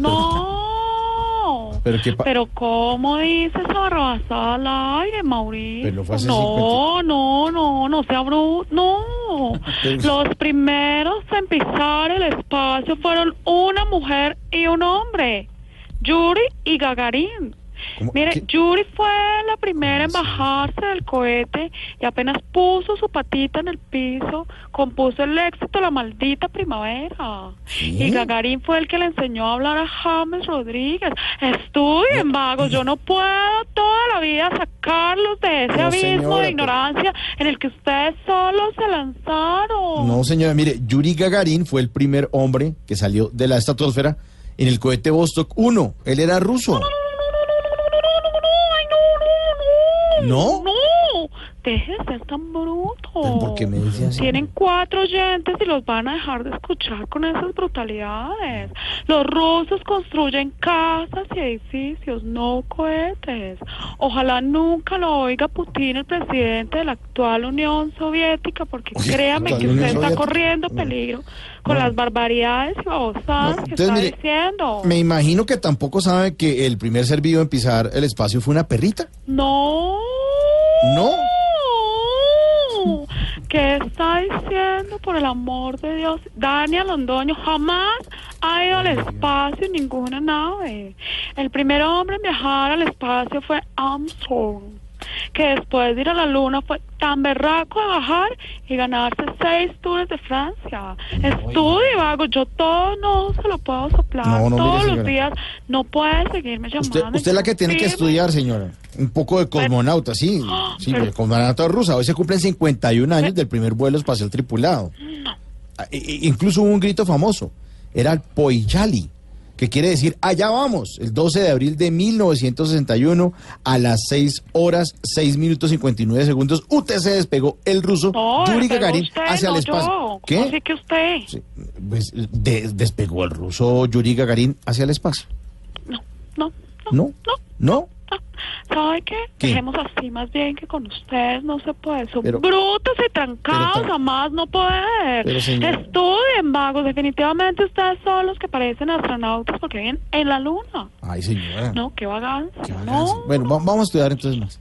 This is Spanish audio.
No. Pero qué Pero ¿cómo dices barrabasada al aire, Mauricio? Pero fue hace no, no, no, no sea bruto, no. Los primeros en pisar el espacio fueron una mujer y un hombre, Yuri y Gagarin. ¿Cómo? Mire, ¿Qué? Yuri fue la primera en bajarse del cohete y apenas puso su patita en el piso, compuso el éxito de la maldita primavera. Y Gagarin fue el que le enseñó a hablar a James Rodríguez. Estudien, vagos, yo no puedo toda la vida sacarlos de ese No, abismo señora, de pero- ignorancia en el que ustedes solos se lanzaron. No, señora, mire, Yuri Gagarin fue el primer hombre que salió de la estratosfera en el cohete Vostok 1. Él era ruso. Ay, no, no, deje de ser tan bruto. ¿Pero por qué me dice así? Tienen cuatro oyentes y los van a dejar de escuchar con esas brutalidades. Los rusos construyen casas y edificios, no cohetes. Ojalá nunca lo oiga Putin, el presidente de la actual Unión Soviética, porque Oye, créame ¿actual que usted está corriendo peligro con No. las barbaridades y babosadas No, que está mire, diciendo. Me imagino que tampoco sabe que el primer ser vivo en pisar el espacio fue una perrita. No. No. ¿Qué está diciendo por el amor de Dios? Daniel Londoño jamás ha ido al espacio en ninguna nave. El primer hombre en viajar al espacio fue Armstrong, que después de ir a la luna fue tan berraco a bajar y ganarse seis tours de Francia. Estudie, vago, yo todo no se lo puedo soplar. No, no, mire, Todos los días no puede seguirme llamando. Usted, usted es la que tiene que estudiar, señora. Un poco de cosmonauta, sí. Sí, Pero- cosmonauta rusa. Hoy se cumplen 51 años del primer vuelo espacial tripulado. Ah, i- i- Incluso hubo un grito famoso. Era el Poyali, que quiere decir allá vamos. El 12 de abril de 1961 a las 6 horas 6 minutos 59 segundos. UTC despegó el ruso No, Yuri Gagarin usted, hacia no el espacio. yo. ¿Qué? ¿Cómo así que usted? Sí, pues, de- despegó el ruso Yuri Gagarin hacia el espacio. No, no, ¿No? no. ¿No? ¿Sabe qué? ¿Qué? Dejemos así más bien que con ustedes no se puede. Son Pero- brutos y trancados, Pero, jamás no poder. Estudien, vagos. Definitivamente ustedes son los que parecen astronautas porque viven en la luna. Ay, señora. No, qué vagancia. Qué no. vagancia. Bueno, va- vamos a estudiar entonces más.